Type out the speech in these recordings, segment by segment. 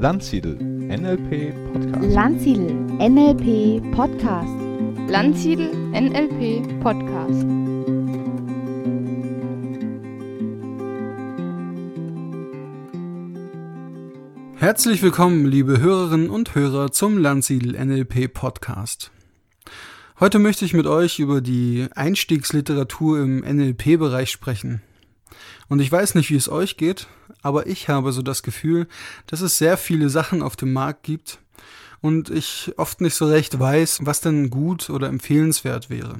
Landsiedel NLP Podcast. Landsiedel NLP Podcast. Landsiedel NLP Podcast. Herzlich willkommen, liebe Hörerinnen und Hörer, zum Landsiedel NLP Podcast. Heute möchte ich mit euch über die Einstiegsliteratur im NLP-Bereich sprechen. Und ich weiß nicht, wie es euch geht, aber ich habe so das Gefühl, dass es sehr viele Sachen auf dem Markt gibt und ich oft nicht so recht weiß, was denn gut oder empfehlenswert wäre.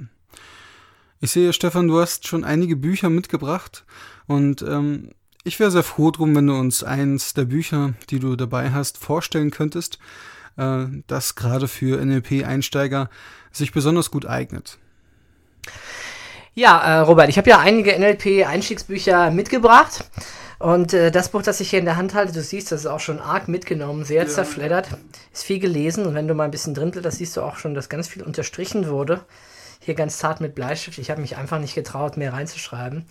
Ich sehe, Stefan, du hast schon einige Bücher mitgebracht und ähm, ich wäre sehr froh drum, wenn du uns eins der Bücher, die du dabei hast, vorstellen könntest, äh, das gerade für NLP-Einsteiger sich besonders gut eignet. Ja, äh, Robert, ich habe ja einige NLP-Einstiegsbücher mitgebracht. Und äh, das Buch, das ich hier in der Hand halte, du siehst, das ist auch schon arg mitgenommen, sehr ja. zerfleddert, ist viel gelesen. Und wenn du mal ein bisschen drin blätterst, siehst du auch schon, dass ganz viel unterstrichen wurde. Hier ganz zart mit Bleistift. Ich habe mich einfach nicht getraut, mehr reinzuschreiben.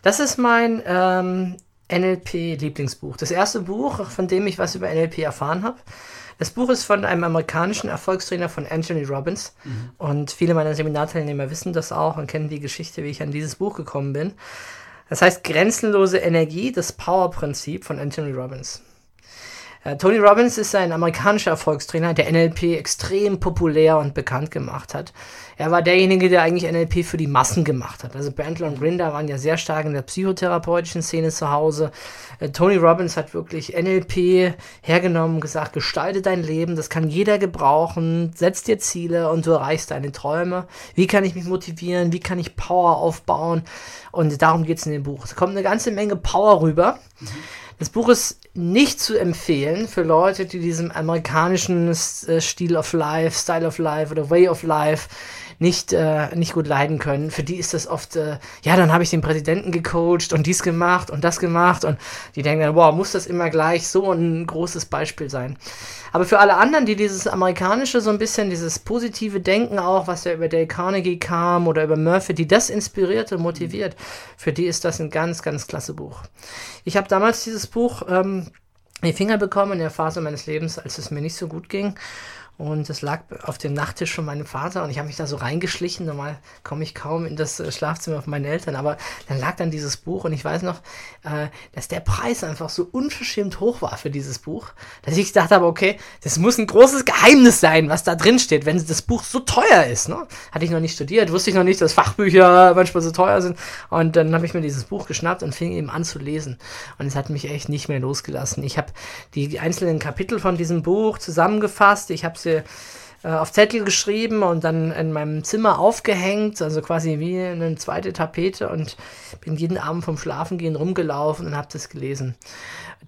Das ist mein ähm, NLP-Lieblingsbuch. Das erste Buch, von dem ich was über NLP erfahren habe. Das Buch ist von einem amerikanischen Erfolgstrainer von Anthony Robbins. Mhm. Und viele meiner Seminarteilnehmer wissen das auch und kennen die Geschichte, wie ich an dieses Buch gekommen bin. Das heißt Grenzenlose Energie, das Power-Prinzip von Anthony Robbins. Äh, Tony Robbins ist ein amerikanischer Erfolgstrainer, der NLP extrem populär und bekannt gemacht hat. Er war derjenige, der eigentlich NLP für die Massen gemacht hat. Also Bandler und Grinder waren ja sehr stark in der psychotherapeutischen Szene zu Hause. Äh, Tony Robbins hat wirklich NLP hergenommen, gesagt, gestalte dein Leben, das kann jeder gebrauchen, setz dir Ziele und du erreichst deine Träume. Wie kann ich mich motivieren? Wie kann ich Power aufbauen? Und darum geht es in dem Buch. Es kommt eine ganze Menge Power rüber. Mhm. Das Buch ist nicht zu empfehlen für Leute, die diesem amerikanischen äh, Stil of Life, Style of Life oder Way of Life nicht, äh, nicht gut leiden können. Für die ist das oft, äh, ja, dann habe ich den Präsidenten gecoacht und dies gemacht und das gemacht und die denken dann, wow, muss das immer gleich so ein großes Beispiel sein. Aber für alle anderen, die dieses amerikanische so ein bisschen, dieses positive Denken auch, was ja über Dale Carnegie kam oder über Murphy, die das inspiriert und motiviert, für die ist das ein ganz, ganz klasse Buch. Ich habe damals dieses Buch ähm, in die Finger bekommen in der Phase meines Lebens, als es mir nicht so gut ging. Und es lag auf dem Nachttisch von meinem Vater und ich habe mich da so reingeschlichen. Normal komme ich kaum in das äh, Schlafzimmer von meinen Eltern, aber dann lag dann dieses Buch und ich weiß noch, äh, dass der Preis einfach so unverschämt hoch war für dieses Buch, dass ich gedacht habe, okay, das muss ein großes Geheimnis sein, was da drin steht, wenn das Buch so teuer ist. Ne? Hatte ich noch nicht studiert, wusste ich noch nicht, dass Fachbücher manchmal so teuer sind. Und dann habe ich mir dieses Buch geschnappt und fing eben an zu lesen. Und es hat mich echt nicht mehr losgelassen. Ich habe die einzelnen Kapitel von diesem Buch zusammengefasst. Ich habe sie äh, auf Zettel geschrieben und dann in meinem Zimmer aufgehängt, also quasi wie eine zweite Tapete und bin jeden Abend vom Schlafengehen rumgelaufen und habe das gelesen.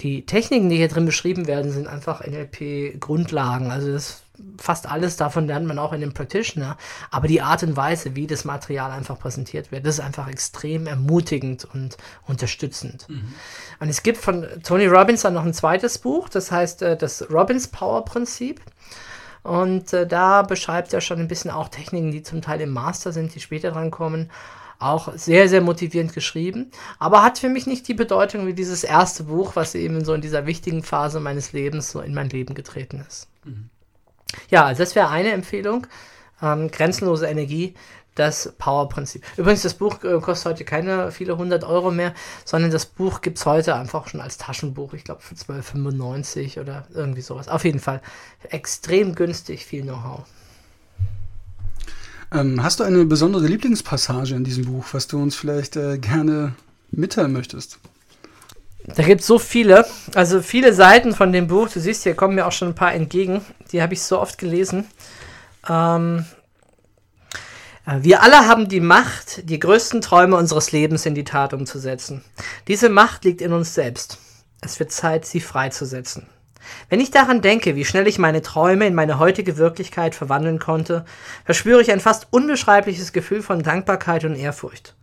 Die Techniken, die hier drin beschrieben werden, sind einfach NLP-Grundlagen. Also das fast alles davon lernt man auch in dem Practitioner, aber die Art und Weise, wie das Material einfach präsentiert wird, das ist einfach extrem ermutigend und unterstützend. Mhm. Und es gibt von Tony Robbins dann noch ein zweites Buch, das heißt äh, das Robbins Power Prinzip. Und äh, da beschreibt er schon ein bisschen auch Techniken, die zum Teil im Master sind, die später rankommen. Auch sehr, sehr motivierend geschrieben, aber hat für mich nicht die Bedeutung wie dieses erste Buch, was eben so in dieser wichtigen Phase meines Lebens so in mein Leben getreten ist. Mhm. Ja, also das wäre eine Empfehlung. Ähm, grenzenlose Energie das Power-Prinzip. Übrigens, das Buch äh, kostet heute keine viele hundert Euro mehr, sondern das Buch gibt es heute einfach schon als Taschenbuch, ich glaube für 12,95 oder irgendwie sowas. Auf jeden Fall extrem günstig, viel Know-how. Ähm, hast du eine besondere Lieblingspassage in diesem Buch, was du uns vielleicht äh, gerne mitteilen möchtest? Da gibt es so viele, also viele Seiten von dem Buch. Du siehst, hier kommen mir auch schon ein paar entgegen. Die habe ich so oft gelesen. Ähm, äh, wir alle haben die Macht, die größten Träume unseres Lebens in die Tat umzusetzen. Diese Macht liegt in uns selbst. Es wird Zeit, sie freizusetzen. Wenn ich daran denke, wie schnell ich meine Träume in meine heutige Wirklichkeit verwandeln konnte, verspüre ich ein fast unbeschreibliches Gefühl von Dankbarkeit und Ehrfurcht.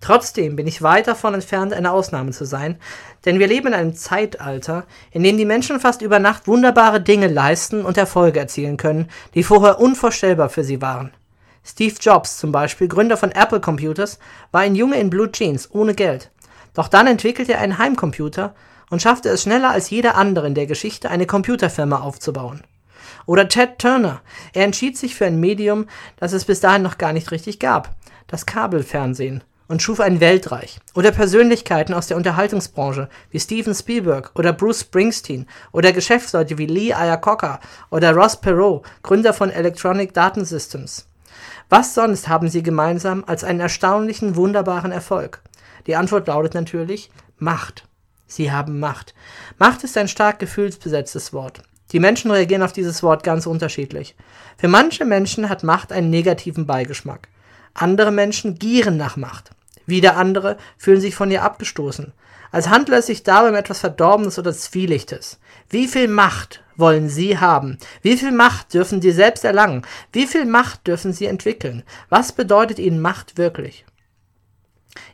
Trotzdem bin ich weit davon entfernt, eine Ausnahme zu sein, denn wir leben in einem Zeitalter, in dem die Menschen fast über Nacht wunderbare Dinge leisten und Erfolge erzielen können, die vorher unvorstellbar für sie waren. Steve Jobs zum Beispiel, Gründer von Apple Computers, war ein Junge in Blue Jeans, ohne Geld. Doch dann entwickelte er einen Heimcomputer und schaffte es schneller als jeder andere in der Geschichte, eine Computerfirma aufzubauen. Oder Ted Turner. Er entschied sich für ein Medium, das es bis dahin noch gar nicht richtig gab. Das Kabelfernsehen. Und schuf ein Weltreich. Oder Persönlichkeiten aus der Unterhaltungsbranche wie Steven Spielberg oder Bruce Springsteen oder Geschäftsleute wie Lee Iacocca oder Ross Perot, Gründer von Electronic Data Systems. Was sonst haben sie gemeinsam als einen erstaunlichen, wunderbaren Erfolg? Die Antwort lautet natürlich Macht. Sie haben Macht. Macht ist ein stark gefühlsbesetztes Wort. Die Menschen reagieren auf dieses Wort ganz unterschiedlich. Für manche Menschen hat Macht einen negativen Beigeschmack. Andere Menschen gieren nach Macht. Wieder andere fühlen sich von ihr abgestoßen. Als handelt es sich dabei um etwas Verdorbenes oder Zwielichtes. Wie viel Macht wollen Sie haben? Wie viel Macht dürfen Sie selbst erlangen? Wie viel Macht dürfen Sie entwickeln? Was bedeutet Ihnen Macht wirklich?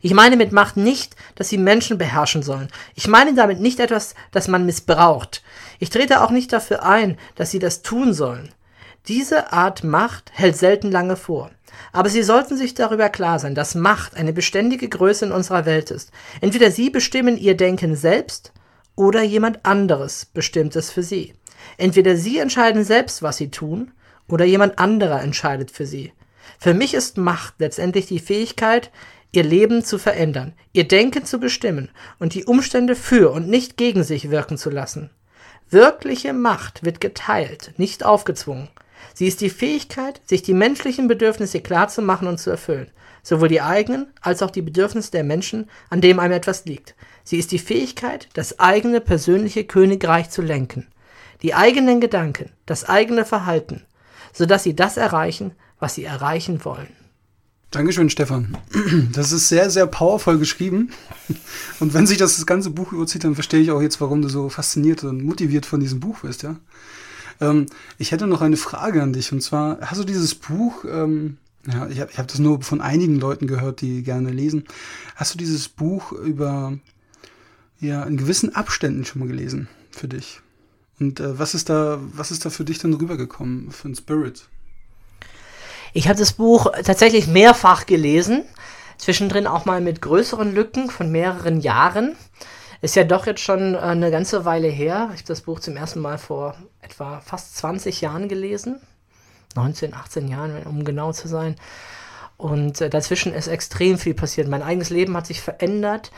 Ich meine mit Macht nicht, dass sie Menschen beherrschen sollen. Ich meine damit nicht etwas, das man missbraucht. Ich trete auch nicht dafür ein, dass sie das tun sollen. Diese Art Macht hält selten lange vor. Aber Sie sollten sich darüber klar sein, dass Macht eine beständige Größe in unserer Welt ist. Entweder Sie bestimmen Ihr Denken selbst oder jemand anderes bestimmt es für Sie. Entweder Sie entscheiden selbst, was Sie tun, oder jemand anderer entscheidet für Sie. Für mich ist Macht letztendlich die Fähigkeit, ihr Leben zu verändern, ihr Denken zu bestimmen und die Umstände für und nicht gegen sich wirken zu lassen. Wirkliche Macht wird geteilt, nicht aufgezwungen. Sie ist die Fähigkeit, sich die menschlichen Bedürfnisse klarzumachen und zu erfüllen, sowohl die eigenen als auch die Bedürfnisse der Menschen, an dem einem etwas liegt. Sie ist die Fähigkeit, das eigene persönliche Königreich zu lenken, die eigenen Gedanken, das eigene Verhalten, sodass sie das erreichen, was sie erreichen wollen. Dankeschön, Stefan. Das ist sehr, sehr powervoll geschrieben. Und wenn sich das, das ganze Buch überzieht, dann verstehe ich auch jetzt, warum du so fasziniert und motiviert von diesem Buch bist, ja. Ähm, ich hätte noch eine Frage an dich. Und zwar, hast du dieses Buch, ähm, ja, ich habe ich hab das nur von einigen Leuten gehört, die gerne lesen. Hast du dieses Buch über, ja, in gewissen Abständen schon mal gelesen für dich? Und äh, was ist da, was ist da für dich dann rübergekommen, für ein Spirit? Ich habe das Buch tatsächlich mehrfach gelesen, zwischendrin auch mal mit größeren Lücken von mehreren Jahren. Ist ja doch jetzt schon äh, eine ganze Weile her. Ich habe das Buch zum ersten Mal vor etwa fast 20 Jahren gelesen. 19, 18 Jahren, um genau zu sein. Und äh, dazwischen ist extrem viel passiert. Mein eigenes Leben hat sich verändert.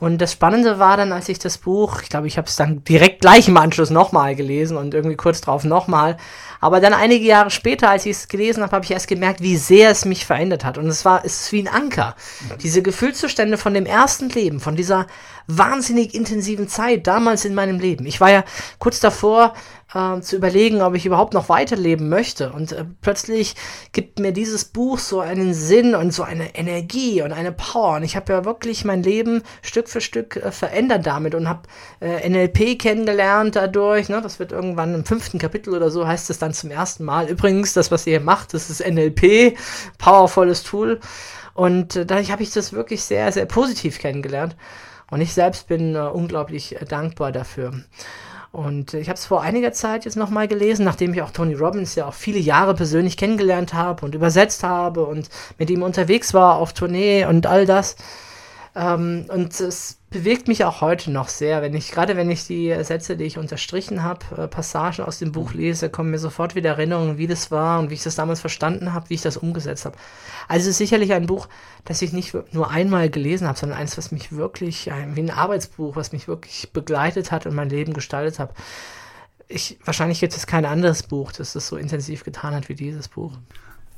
Und das Spannende war dann, als ich das Buch, ich glaube, ich habe es dann direkt gleich im Anschluss nochmal gelesen und irgendwie kurz drauf nochmal. Aber dann einige Jahre später, als ich es gelesen habe, habe ich erst gemerkt, wie sehr es mich verändert hat. Und es war, es ist wie ein Anker. Diese Gefühlszustände von dem ersten Leben, von dieser wahnsinnig intensiven Zeit damals in meinem Leben. Ich war ja kurz davor, äh, zu überlegen, ob ich überhaupt noch weiterleben möchte. Und äh, plötzlich gibt mir dieses Buch so einen Sinn und so eine Energie und eine Power. Und ich habe ja wirklich mein Leben Stück für Stück äh, verändert damit und habe äh, NLP kennengelernt dadurch. Ne? Das wird irgendwann im fünften Kapitel oder so heißt es dann zum ersten Mal. Übrigens, das, was ihr hier macht, das ist NLP, powervolles Tool. Und äh, dadurch habe ich das wirklich sehr, sehr positiv kennengelernt. Und ich selbst bin äh, unglaublich äh, dankbar dafür. Und ich habe es vor einiger Zeit jetzt nochmal gelesen, nachdem ich auch Tony Robbins ja auch viele Jahre persönlich kennengelernt habe und übersetzt habe und mit ihm unterwegs war auf Tournee und all das. Ähm, und es bewegt mich auch heute noch sehr, wenn ich, gerade wenn ich die Sätze, die ich unterstrichen habe, äh, Passagen aus dem Buch lese, kommen mir sofort wieder Erinnerungen, wie das war und wie ich das damals verstanden habe, wie ich das umgesetzt habe. Also es ist sicherlich ein Buch, das ich nicht nur einmal gelesen habe, sondern eins, was mich wirklich, wie ein Arbeitsbuch, was mich wirklich begleitet hat und mein Leben gestaltet hat. Ich, wahrscheinlich gibt es kein anderes Buch, das das so intensiv getan hat wie dieses Buch.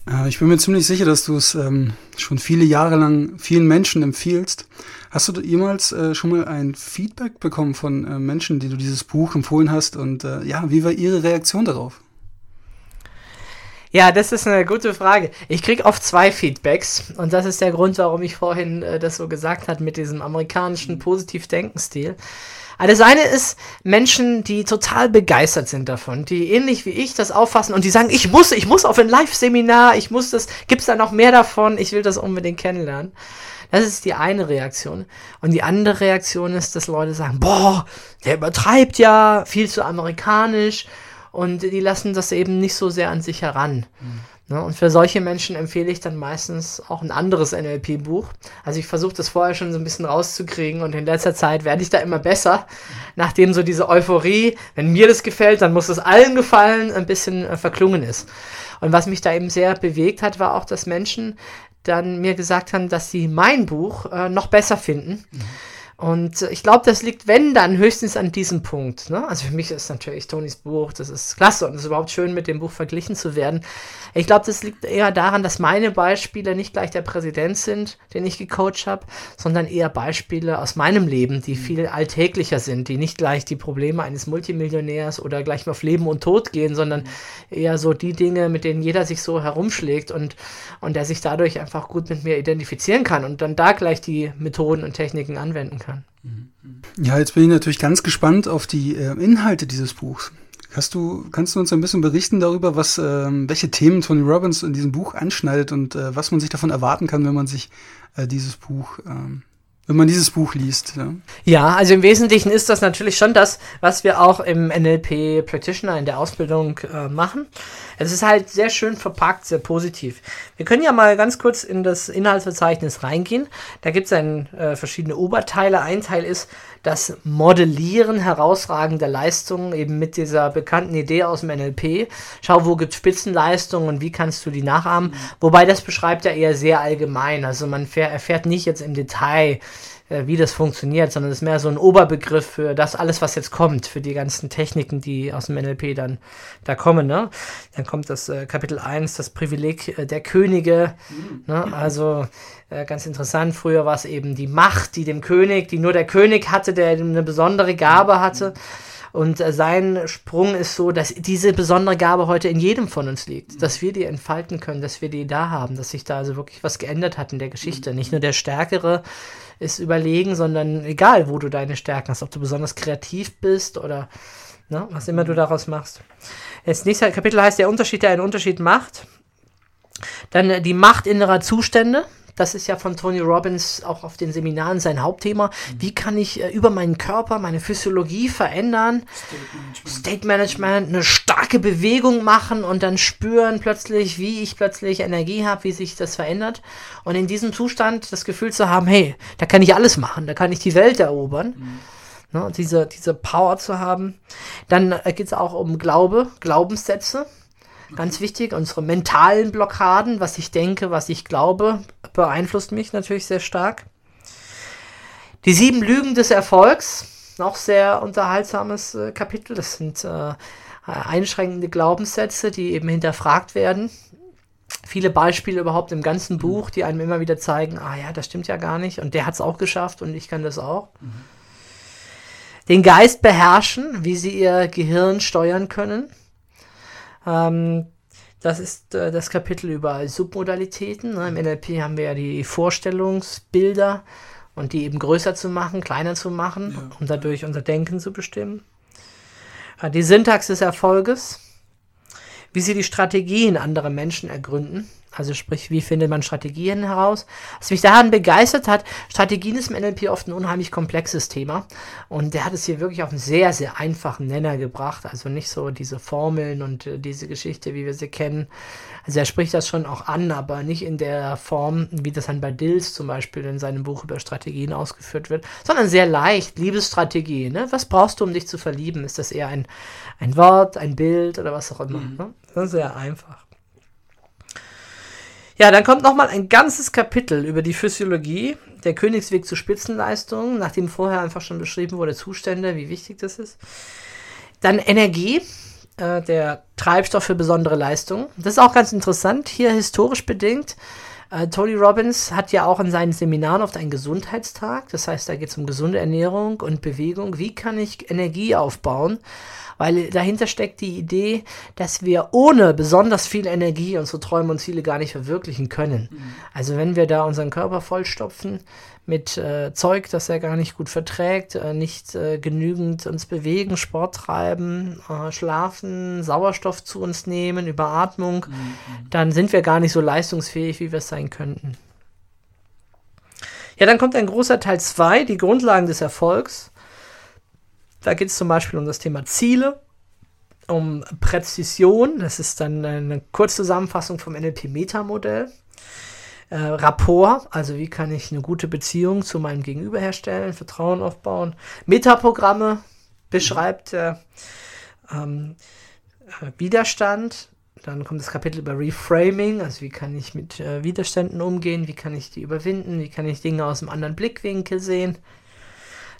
Ja, ich bin mir ziemlich sicher, dass du es ähm, schon viele Jahre lang vielen Menschen empfiehlst. Hast du jemals äh, schon mal ein Feedback bekommen von äh, Menschen, die du dieses Buch empfohlen hast? Und äh, ja, wie war ihre Reaktion darauf? Ja, das ist eine gute Frage. Ich kriege oft zwei Feedbacks und das ist der Grund, warum ich vorhin äh, das so gesagt habe mit diesem amerikanischen Positiv-Denken-Stil. Also das eine ist Menschen, die total begeistert sind davon, die ähnlich wie ich das auffassen und die sagen, ich muss, ich muss auf ein Live-Seminar, ich muss das, gibt's da noch mehr davon, ich will das unbedingt kennenlernen. Das ist die eine Reaktion. Und die andere Reaktion ist, dass Leute sagen, boah, der übertreibt ja, viel zu amerikanisch und die lassen das eben nicht so sehr an sich heran. Mhm. Ne? Und für solche Menschen empfehle ich dann meistens auch ein anderes NLP-Buch. Also ich versuche das vorher schon so ein bisschen rauszukriegen und in letzter Zeit werde ich da immer besser, nachdem so diese Euphorie, wenn mir das gefällt, dann muss es allen gefallen, ein bisschen äh, verklungen ist. Und was mich da eben sehr bewegt hat, war auch, dass Menschen dann mir gesagt haben, dass sie mein Buch äh, noch besser finden. Mhm und ich glaube, das liegt, wenn, dann höchstens an diesem Punkt. Ne? Also für mich ist natürlich Tonys Buch, das ist klasse und es ist überhaupt schön, mit dem Buch verglichen zu werden. Ich glaube, das liegt eher daran, dass meine Beispiele nicht gleich der Präsident sind, den ich gecoacht habe, sondern eher Beispiele aus meinem Leben, die viel alltäglicher sind, die nicht gleich die Probleme eines Multimillionärs oder gleich mal auf Leben und Tod gehen, sondern eher so die Dinge, mit denen jeder sich so herumschlägt und, und der sich dadurch einfach gut mit mir identifizieren kann und dann da gleich die Methoden und Techniken anwenden kann. Ja, jetzt bin ich natürlich ganz gespannt auf die äh, Inhalte dieses Buchs. Hast du, kannst du uns ein bisschen berichten darüber, was, äh, welche Themen Tony Robbins in diesem Buch anschneidet und äh, was man sich davon erwarten kann, wenn man sich äh, dieses Buch ähm, wenn man dieses Buch liest. Ja. ja, also im Wesentlichen ist das natürlich schon das, was wir auch im NLP Practitioner in der Ausbildung äh, machen. Es ist halt sehr schön verpackt, sehr positiv. Wir können ja mal ganz kurz in das Inhaltsverzeichnis reingehen. Da gibt es äh, verschiedene Oberteile. Ein Teil ist das Modellieren herausragender Leistungen, eben mit dieser bekannten Idee aus dem NLP. Schau, wo gibt es Spitzenleistungen und wie kannst du die nachahmen. Wobei das beschreibt ja eher sehr allgemein. Also man erfährt nicht jetzt im Detail, äh, wie das funktioniert, sondern es ist mehr so ein Oberbegriff für das alles, was jetzt kommt, für die ganzen Techniken, die aus dem NLP dann da kommen. Ne? Dann kommt das äh, Kapitel 1, das Privileg äh, der Könige. Ne? Also äh, ganz interessant, früher war es eben die Macht, die dem König, die nur der König hatte, der eine besondere Gabe hatte. Und äh, sein Sprung ist so, dass diese besondere Gabe heute in jedem von uns liegt, dass wir die entfalten können, dass wir die da haben, dass sich da also wirklich was geändert hat in der Geschichte. Nicht nur der Stärkere ist überlegen, sondern egal, wo du deine Stärken hast, ob du besonders kreativ bist oder ne, was immer du daraus machst. Das nächste Kapitel heißt der Unterschied, der einen Unterschied macht. Dann äh, die Macht innerer Zustände. Das ist ja von Tony Robbins auch auf den Seminaren sein Hauptthema. Wie kann ich äh, über meinen Körper, meine Physiologie verändern? State Management. State Management, eine starke Bewegung machen und dann spüren plötzlich, wie ich plötzlich Energie habe, wie sich das verändert. Und in diesem Zustand das Gefühl zu haben, hey, da kann ich alles machen, da kann ich die Welt erobern. Mhm. Ne, diese, diese Power zu haben. Dann äh, geht es auch um Glaube, Glaubenssätze. Ganz wichtig, unsere mentalen Blockaden, was ich denke, was ich glaube, beeinflusst mich natürlich sehr stark. Die sieben Lügen des Erfolgs, auch sehr unterhaltsames äh, Kapitel. Das sind äh, einschränkende Glaubenssätze, die eben hinterfragt werden. Viele Beispiele überhaupt im ganzen Buch, die einem immer wieder zeigen, ah ja, das stimmt ja gar nicht und der hat es auch geschafft und ich kann das auch. Mhm. Den Geist beherrschen, wie sie ihr Gehirn steuern können. Ähm, das ist äh, das Kapitel über Submodalitäten. Ne? Im NLP haben wir ja die Vorstellungsbilder und die eben größer zu machen, kleiner zu machen, ja. um dadurch unser Denken zu bestimmen. Äh, die Syntax des Erfolges, wie sie die Strategien anderer Menschen ergründen. Also sprich, wie findet man Strategien heraus? Was mich daran begeistert hat, Strategien ist im NLP oft ein unheimlich komplexes Thema. Und der hat es hier wirklich auf einen sehr, sehr einfachen Nenner gebracht. Also nicht so diese Formeln und äh, diese Geschichte, wie wir sie kennen. Also er spricht das schon auch an, aber nicht in der Form, wie das dann bei Dills zum Beispiel in seinem Buch über Strategien ausgeführt wird, sondern sehr leicht. Liebesstrategie. Ne? Was brauchst du, um dich zu verlieben? Ist das eher ein, ein Wort, ein Bild oder was auch immer? Mhm. Ne? Sehr einfach. Ja, dann kommt nochmal ein ganzes Kapitel über die Physiologie, der Königsweg zu Spitzenleistungen, nachdem vorher einfach schon beschrieben wurde, Zustände, wie wichtig das ist. Dann Energie, äh, der Treibstoff für besondere Leistungen. Das ist auch ganz interessant, hier historisch bedingt. Äh, Tony Robbins hat ja auch in seinen Seminaren oft einen Gesundheitstag. Das heißt, da geht es um gesunde Ernährung und Bewegung. Wie kann ich Energie aufbauen? weil dahinter steckt die Idee, dass wir ohne besonders viel Energie unsere Träume und Ziele gar nicht verwirklichen können. Mhm. Also wenn wir da unseren Körper vollstopfen mit äh, Zeug, das er gar nicht gut verträgt, äh, nicht äh, genügend uns bewegen, Sport treiben, äh, schlafen, Sauerstoff zu uns nehmen, Überatmung, mhm. dann sind wir gar nicht so leistungsfähig, wie wir es sein könnten. Ja, dann kommt ein großer Teil 2, die Grundlagen des Erfolgs. Da geht es zum Beispiel um das Thema Ziele. um Präzision, das ist dann eine Kurzzusammenfassung vom NLP-Meta-Modell. Äh, Rapport, also wie kann ich eine gute Beziehung zu meinem Gegenüber herstellen, Vertrauen aufbauen. Metaprogramme beschreibt äh, ähm, äh, Widerstand. Dann kommt das Kapitel über Reframing, also wie kann ich mit äh, Widerständen umgehen, wie kann ich die überwinden, wie kann ich Dinge aus einem anderen Blickwinkel sehen.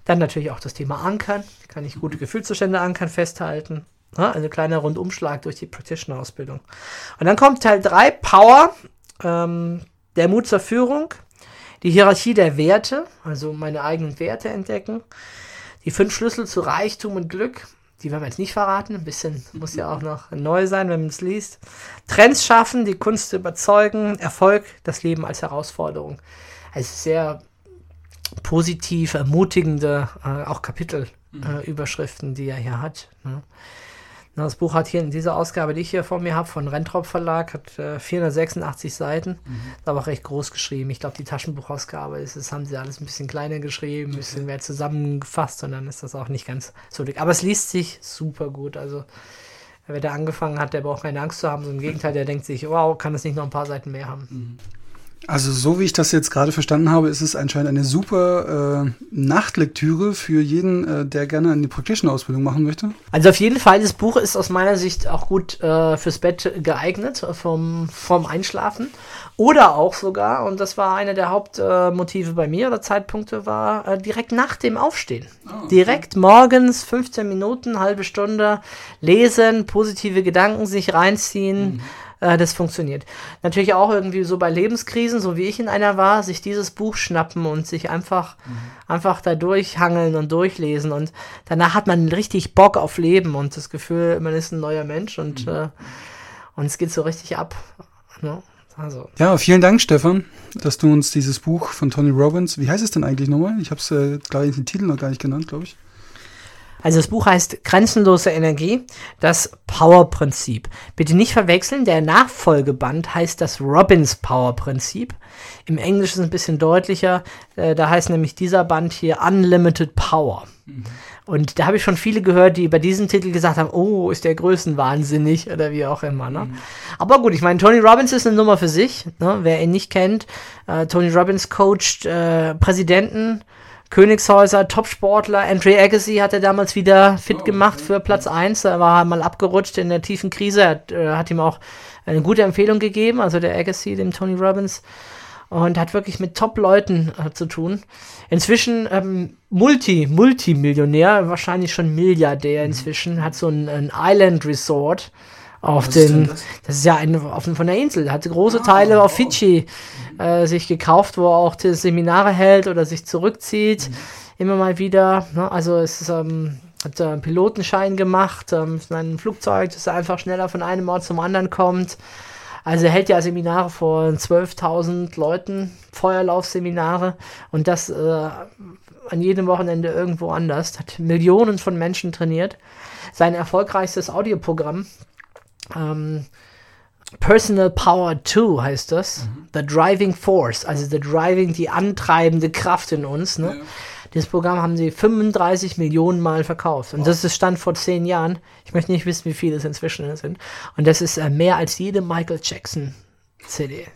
Dann natürlich auch das Thema Ankern, wie kann ich gute Gefühlszustände ankern, festhalten. Ja, also kleiner Rundumschlag durch die Practitioner-Ausbildung. Und dann kommt Teil 3, Power, ähm, der Mut zur Führung, die Hierarchie der Werte, also meine eigenen Werte entdecken, die fünf Schlüssel zu Reichtum und Glück, die werden wir jetzt nicht verraten, ein bisschen muss ja auch noch neu sein, wenn man es liest. Trends schaffen, die Kunst zu überzeugen, Erfolg, das Leben als Herausforderung. Also sehr positiv, ermutigende, äh, auch Kapitelüberschriften, äh, die er hier hat. Ne? Das Buch hat hier in dieser Ausgabe, die ich hier vor mir habe, von Rentrop Verlag, hat äh, 486 Seiten. Mhm. Ist aber auch recht groß geschrieben. Ich glaube, die Taschenbuchausgabe ist, das haben sie alles ein bisschen kleiner geschrieben, ein bisschen mehr zusammengefasst und dann ist das auch nicht ganz so dick. Aber es liest sich super gut. Also, wer da angefangen hat, der braucht keine Angst zu haben. So im Gegenteil, der denkt sich, wow, kann es nicht noch ein paar Seiten mehr haben. Mhm. Also so wie ich das jetzt gerade verstanden habe, ist es anscheinend eine super äh, Nachtlektüre für jeden, äh, der gerne eine Practitioner-Ausbildung machen möchte. Also auf jeden Fall, das Buch ist aus meiner Sicht auch gut äh, fürs Bett geeignet, vom, vom Einschlafen. Oder auch sogar, und das war einer der Hauptmotive bei mir oder Zeitpunkte, war äh, direkt nach dem Aufstehen. Oh, okay. Direkt morgens 15 Minuten, halbe Stunde lesen, positive Gedanken sich reinziehen. Mhm äh, das funktioniert. Natürlich auch irgendwie so bei Lebenskrisen, so wie ich in einer war, sich dieses Buch schnappen und sich einfach, mhm. einfach da durchhangeln und durchlesen. Und danach hat man richtig Bock auf Leben und das Gefühl, man ist ein neuer Mensch und, mhm. äh, und es geht so richtig ab. Ne? Also. Ja, vielen Dank, Stefan, dass du uns dieses Buch von Tony Robbins, wie heißt es denn eigentlich nochmal? Ich habe es, äh, ich, den Titel noch gar nicht genannt, glaube ich. Also das Buch heißt Grenzenlose Energie, das Power-Prinzip. Bitte nicht verwechseln, der Nachfolgeband heißt das Robbins Power-Prinzip. Im Englischen ist es ein bisschen deutlicher, äh, da heißt nämlich dieser Band hier Unlimited Power. Mhm. Und da habe ich schon viele gehört, die über diesen Titel gesagt haben, oh, ist der Größenwahnsinnig oder wie auch immer. Ne? Mhm. Aber gut, ich meine, Tony Robbins ist eine Nummer für sich. Ne? Wer ihn nicht kennt, äh, Tony Robbins coacht äh, Präsidenten, Königshäuser, Topsportler. Andre Agassi hat er damals wieder fit oh, gemacht für Platz 1. Er war mal abgerutscht in der tiefen Krise. Er hat, äh, hat ihm auch eine gute Empfehlung gegeben, also der Agassi, dem Tony Robbins. Und hat wirklich mit Top-Leuten äh, zu tun. Inzwischen ähm, Multi, Multimillionär, wahrscheinlich schon Milliardär mhm. inzwischen, hat so ein, ein Island Resort auf Was den, das? das? ist ja ein, auf, von der Insel, hat große ah, Teile auf Fidschi äh, sich gekauft, wo er auch die Seminare hält oder sich zurückzieht, mhm. immer mal wieder. Ne? Also es ist, ähm, hat äh, einen Pilotenschein gemacht, ähm, ein Flugzeug, das einfach schneller von einem Ort zum anderen kommt. Also er hält ja Seminare vor 12.000 Leuten, Feuerlaufseminare und das äh, an jedem Wochenende irgendwo anders. Hat Millionen von Menschen trainiert. Sein erfolgreichstes Audioprogramm ähm, Personal Power 2 heißt das. Mhm. The Driving Force, also the Driving, die antreibende Kraft in uns. Ne? Ja. Dieses Programm haben sie 35 Millionen Mal verkauft. Und wow. das ist Stand vor zehn Jahren. Ich möchte nicht wissen, wie viele es inzwischen sind. Und das ist äh, mehr als jede Michael Jackson CD.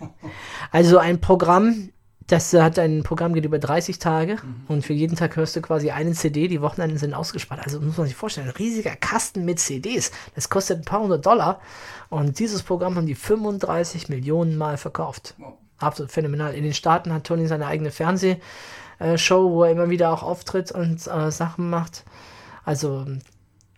Also ein Programm, das hat ein Programm geht über 30 Tage mhm. und für jeden Tag hörst du quasi eine CD. Die Wochenenden sind ausgespart. Also muss man sich vorstellen, ein riesiger Kasten mit CDs. Das kostet ein paar hundert Dollar. Und dieses Programm haben die 35 Millionen Mal verkauft. Wow. Absolut phänomenal. In den Staaten hat Tony seine eigene Fernsehshow, wo er immer wieder auch auftritt und äh, Sachen macht. Also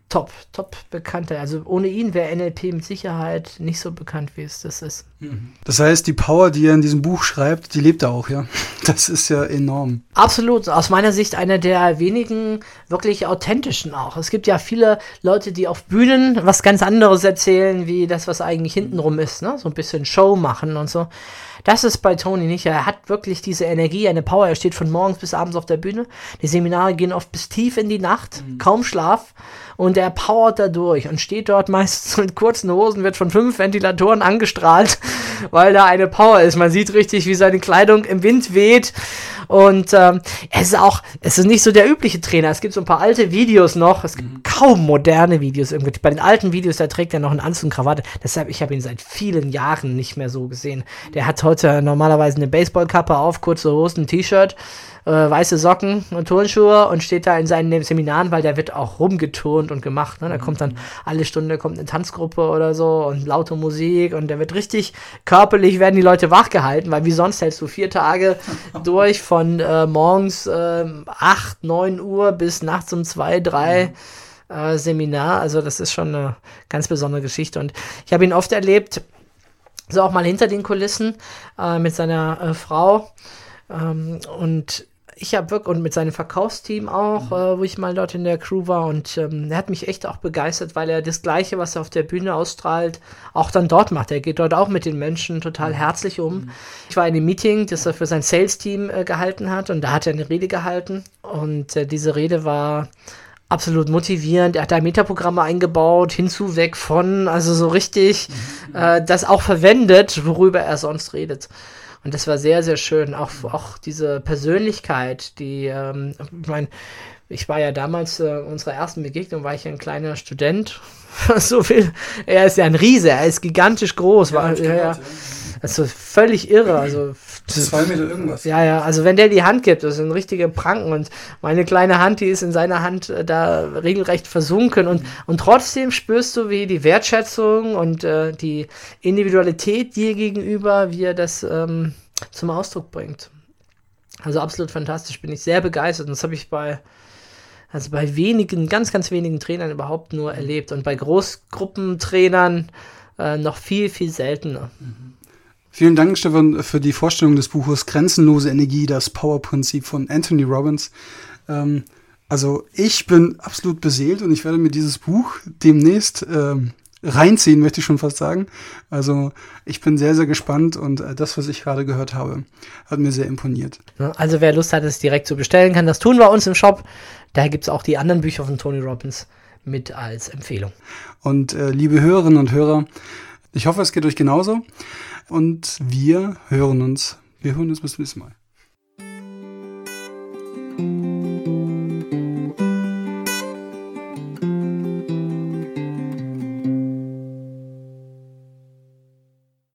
top, top bekannter. Also ohne ihn wäre NLP mit Sicherheit nicht so bekannt, wie es das ist. Mhm. Das heißt, die Power, die er in diesem Buch schreibt, die lebt er auch, ja. Das ist ja enorm. Absolut. Aus meiner Sicht einer der wenigen wirklich authentischen auch. Es gibt ja viele Leute, die auf Bühnen was ganz anderes erzählen, wie das, was eigentlich hintenrum ist, ne? So ein bisschen Show machen und so. Das ist bei Tony nicht. Er hat wirklich diese Energie, eine Power. Er steht von morgens bis abends auf der Bühne. Die Seminare gehen oft bis tief in die Nacht, mhm. kaum Schlaf. Und er powert da durch und steht dort meistens mit kurzen Hosen, wird von fünf Ventilatoren angestrahlt, weil da eine Power ist. Man sieht richtig, wie seine Kleidung im Wind weht Und ähm, es ist auch, es ist nicht so der übliche Trainer. Es gibt so ein paar alte Videos noch. Es gibt kaum moderne Videos irgendwie. Bei den alten Videos, da trägt er noch einen Anzug und Krawatte. Deshalb, ich habe ihn seit vielen Jahren nicht mehr so gesehen. Der hat heute normalerweise eine Baseballkappe auf, kurze Hosen, ein T-Shirt äh, weiße Socken und Turnschuhe und steht da in seinen Seminaren, weil der wird auch rumgeturnt und gemacht. Ne? Da kommt dann alle Stunde kommt eine Tanzgruppe oder so und laute Musik und der wird richtig körperlich werden die Leute wachgehalten, weil wie sonst hältst du vier Tage durch von äh, morgens äh, 8, 9 Uhr bis nachts um 2, 3 äh, Seminar. Also das ist schon eine ganz besondere Geschichte und ich habe ihn oft erlebt, so auch mal hinter den Kulissen äh, mit seiner äh, Frau. Ähm, und ich habe wirklich, und mit seinem Verkaufsteam auch, äh, wo ich mal dort in der Crew war. Und ähm, er hat mich echt auch begeistert, weil er das Gleiche, was er auf der Bühne ausstrahlt, auch dann dort macht. Er geht dort auch mit den Menschen total herzlich um. Ich war in einem Meeting, das er für sein Sales-Team äh, gehalten hat. Und da hat er eine Rede gehalten. Und äh, diese Rede war absolut motivierend. Er hat da Metaprogramme eingebaut, hinzu, weg von, also so richtig äh, das auch verwendet, worüber er sonst redet. Und das war sehr, sehr schön. Auch, auch diese Persönlichkeit, die, ähm, ich meine, ich war ja damals, äh, unserer ersten Begegnung, war ich ein kleiner Student. so viel. Er ist ja ein Riese, er ist gigantisch groß. war, ja, ja. Also völlig irre. Also Zwei Meter irgendwas. ja, ja, also wenn der die Hand gibt, das sind richtige Pranken und meine kleine Hand, die ist in seiner Hand äh, da regelrecht versunken und, und trotzdem spürst du, wie die Wertschätzung und äh, die Individualität dir gegenüber, wie er das ähm, zum Ausdruck bringt. Also absolut fantastisch, bin ich sehr begeistert und das habe ich bei, also bei wenigen, ganz, ganz wenigen Trainern überhaupt nur erlebt und bei Großgruppentrainern äh, noch viel, viel seltener. Vielen Dank, Stefan, für die Vorstellung des Buches Grenzenlose Energie, das Power-Prinzip von Anthony Robbins. Ähm, also ich bin absolut beseelt und ich werde mir dieses Buch demnächst ähm, reinziehen, möchte ich schon fast sagen. Also ich bin sehr, sehr gespannt und äh, das, was ich gerade gehört habe, hat mir sehr imponiert. Ne? Also wer Lust hat, es direkt zu bestellen, kann das tun bei uns im Shop. Da gibt es auch die anderen Bücher von Tony Robbins mit als Empfehlung. Und äh, liebe Hörerinnen und Hörer, ich hoffe, es geht euch genauso. Und wir hören uns. Wir hören uns bis zum nächsten Mal.